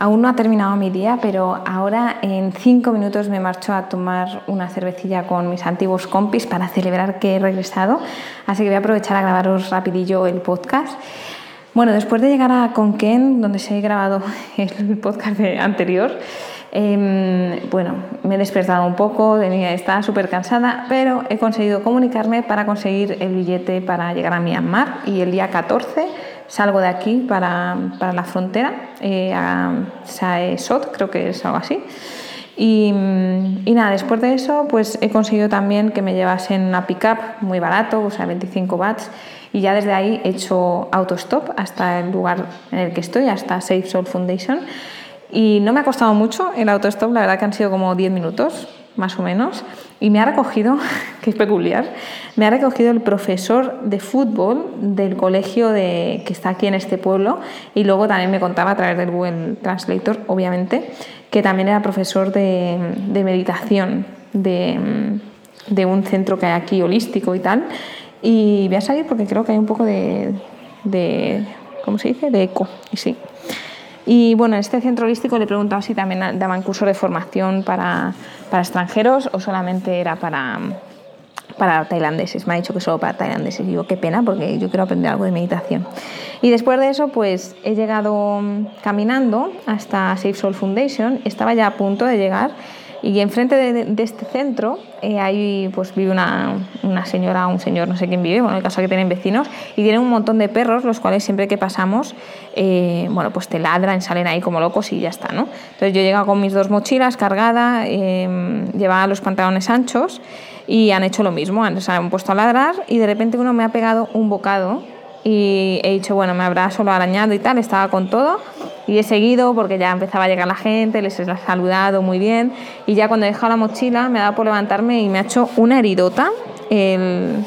Aún no ha terminado mi día, pero ahora en cinco minutos me marcho a tomar una cervecilla con mis antiguos compis para celebrar que he regresado. Así que voy a aprovechar a grabaros rapidillo el podcast. Bueno, después de llegar a Conquén, donde se ha grabado el podcast anterior, em, bueno, me he despertado un poco, estaba súper cansada, pero he conseguido comunicarme para conseguir el billete para llegar a Myanmar y el día 14 salgo de aquí para, para la frontera, eh, a Saesot, creo que es algo así. Y, y, nada, después de eso, pues he conseguido también que me llevasen una pickup muy barato, o sea, 25 watts, y ya desde ahí he hecho autostop hasta el lugar en el que estoy, hasta Safe Soul Foundation. Y no me ha costado mucho el autostop, la verdad que han sido como 10 minutos, más o menos, y me ha recogido, que es peculiar, me ha recogido el profesor de fútbol del colegio de, que está aquí en este pueblo y luego también me contaba a través del Google Translator, obviamente, que también era profesor de, meditación de, de, un centro que hay aquí holístico y tal. Y voy a salir porque creo que hay un poco de, de ¿cómo se dice? De eco, y sí. Y bueno, en este centro holístico le he preguntado si también daban curso de formación para, para extranjeros o solamente era para, para tailandeses. Me ha dicho que solo para tailandeses. Y digo, qué pena, porque yo quiero aprender algo de meditación. Y después de eso, pues he llegado caminando hasta Safe Soul Foundation. Estaba ya a punto de llegar y enfrente de, este centro eh, ahí pues vive una, una, señora, un señor, no sé quién vive, bueno, el caso es que tienen vecinos y tienen un montón de perros, los cuales siempre que pasamos, eh, bueno, pues te ladran, salen ahí como locos y ya está, ¿no? Entonces yo he llegado con mis dos mochilas cargada, eh, llevaba los pantalones anchos y han hecho lo mismo, han, se han puesto a ladrar y de repente uno me ha pegado un bocado y he dicho, bueno, me habrá solo arañado y tal, estaba con todo y he seguido porque ya empezaba a llegar la gente, les he saludado muy bien y ya cuando he dejado la mochila me ha dado por levantarme y me ha hecho una heridota el,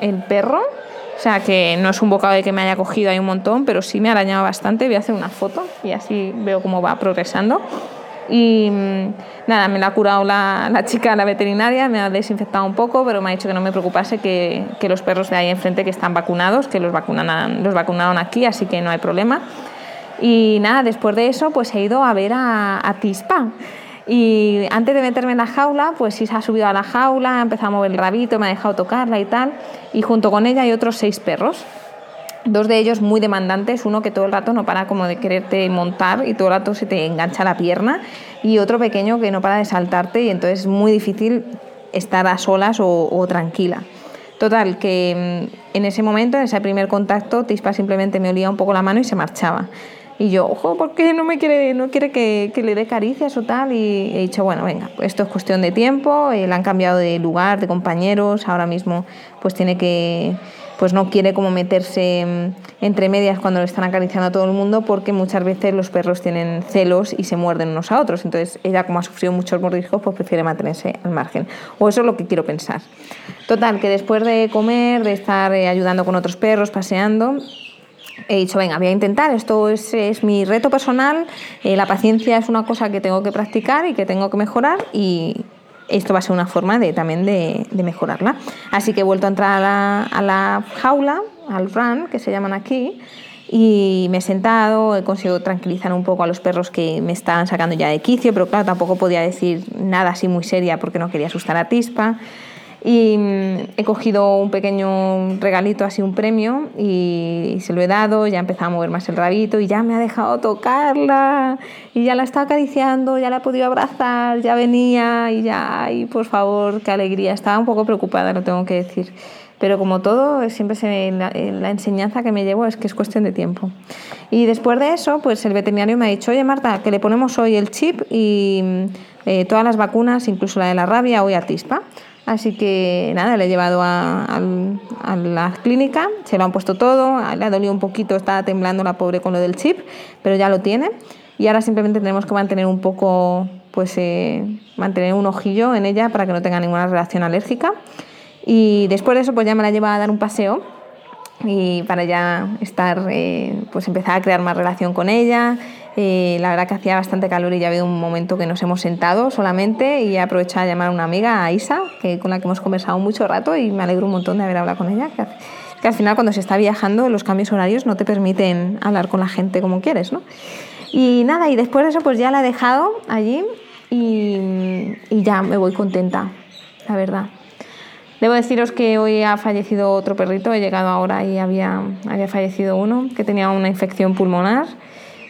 el perro. O sea, que no es un bocado de que me haya cogido ahí un montón, pero sí me ha arañado bastante. Voy a hacer una foto y así veo cómo va progresando. Y mm, nada, me la ha curado la, la, chica, la veterinaria, me ha desinfectado un poco, pero me ha dicho que no me preocupase, que, que los perros de ahí enfrente que están vacunados, que los, vacunan, los vacunaron aquí, así que no hay problema. Y nada, después de eso, pues he ido a ver a, a Tispa. Y antes de meterme en la jaula, pues sí se ha subido a la jaula, ha empezado a mover el rabito, me ha dejado tocarla y tal. Y junto con ella hay otros seis perros dos de ellos muy demandantes, uno que todo el rato no para como de quererte montar y todo el rato se te engancha la pierna y otro pequeño que no para de saltarte y entonces es muy difícil estar a solas o, tranquila. Total, que mm, en ese momento, en ese primer contacto, Tispa simplemente me olía un poco la mano y se marchaba. Y yo, ojo, ¿por qué no me quiere, no quiere que, que le dé caricias o tal? Y he dicho, bueno, venga, esto es cuestión de tiempo, eh, han cambiado de lugar, de compañeros, ahora mismo pues tiene que pues no quiere como meterse mm, entre medias cuando le están acariciando a todo el mundo porque muchas veces los perros tienen celos y se muerden unos a otros. Entonces ella como ha sufrido muchos mordiscos pues prefiere mantenerse al margen. O eso es lo que quiero pensar. Total, que después de comer, de estar eh, ayudando con otros perros, paseando, he dicho, venga, voy a intentar, esto es, mi reto personal, eh, la paciencia es una cosa que tengo que practicar y que tengo que mejorar y, esto va a ser una forma de, también de, mejorarla. Así que he vuelto a entrar a la, jaula, al run, que se llaman aquí, y me he sentado, he conseguido tranquilizar un poco a los perros que me estaban sacando ya de quicio, pero claro, tampoco podía decir nada así muy seria porque no quería asustar a Tispa. Y mm, he cogido un pequeño regalito, así un premio, y se lo he dado, ya ha empezado a mover más el rabito y ya me ha dejado tocarla, y ya la está acariciando, ya la he podido abrazar, ya venía, y ya, ay, por favor, qué alegría. Estaba un poco preocupada, lo tengo que decir. Pero como todo, siempre se, la, la, enseñanza que me llevo es que es cuestión de tiempo. Y después de eso, pues el veterinario me ha dicho, oye Marta, que le ponemos hoy el chip y mm, eh, todas las vacunas, incluso la de la rabia, hoy a Tispa. Así que nada, le he llevado a, la clínica, se lo han puesto todo, le ha dolido un poquito, estaba temblando la pobre con lo del chip, pero ya lo tiene. y ahora simplemente tenemos que mantener un poco, pues eh, mantener un ojillo en ella para que no tenga ninguna reacción alérgica. Y después de eso, pues ya me la lleva a dar un paseo y para ya estar, eh, pues empezar a crear más relación con ella. Eh, la verdad que hacía bastante calor y ya ha habido un momento que nos hemos sentado solamente y he aprovechado a llamar a una amiga, a Isa, que, con la que hemos conversado mucho rato y me alegro un montón de haber hablado con ella. Que, que al final cuando se está viajando los cambios horarios no te permiten hablar con la gente como quieres, ¿no? Y nada, y después de eso pues ya la he dejado allí y, y ya me voy contenta, la verdad. Debo deciros que hoy ha fallecido otro perrito, he llegado ahora y había, había fallecido uno que tenía una infección pulmonar.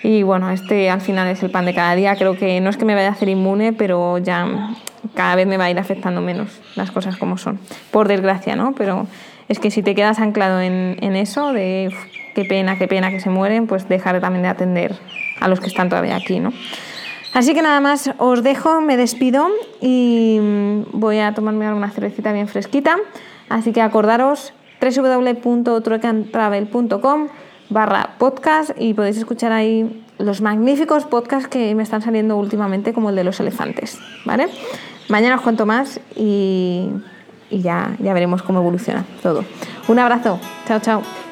Y bueno, este al final es el pan de cada día. Creo que no es que me vaya a hacer inmune, pero ya cada vez me va a ir afectando menos las cosas como son. Por desgracia, ¿no? Pero es que si te quedas anclado en, eso, de qué pena, qué pena que se mueren, pues dejar también de atender a los que están todavía aquí, ¿no? Así que nada más os dejo, me despido y voy a tomarme alguna cervecita bien fresquita. Así que acordaros www.truecantravel.com barra podcast y podéis escuchar ahí los magníficos podcasts que me están saliendo últimamente como el de los elefantes, ¿vale? Mañana os cuento más y, y ya, ya veremos cómo evoluciona todo. Un abrazo, chao, chao.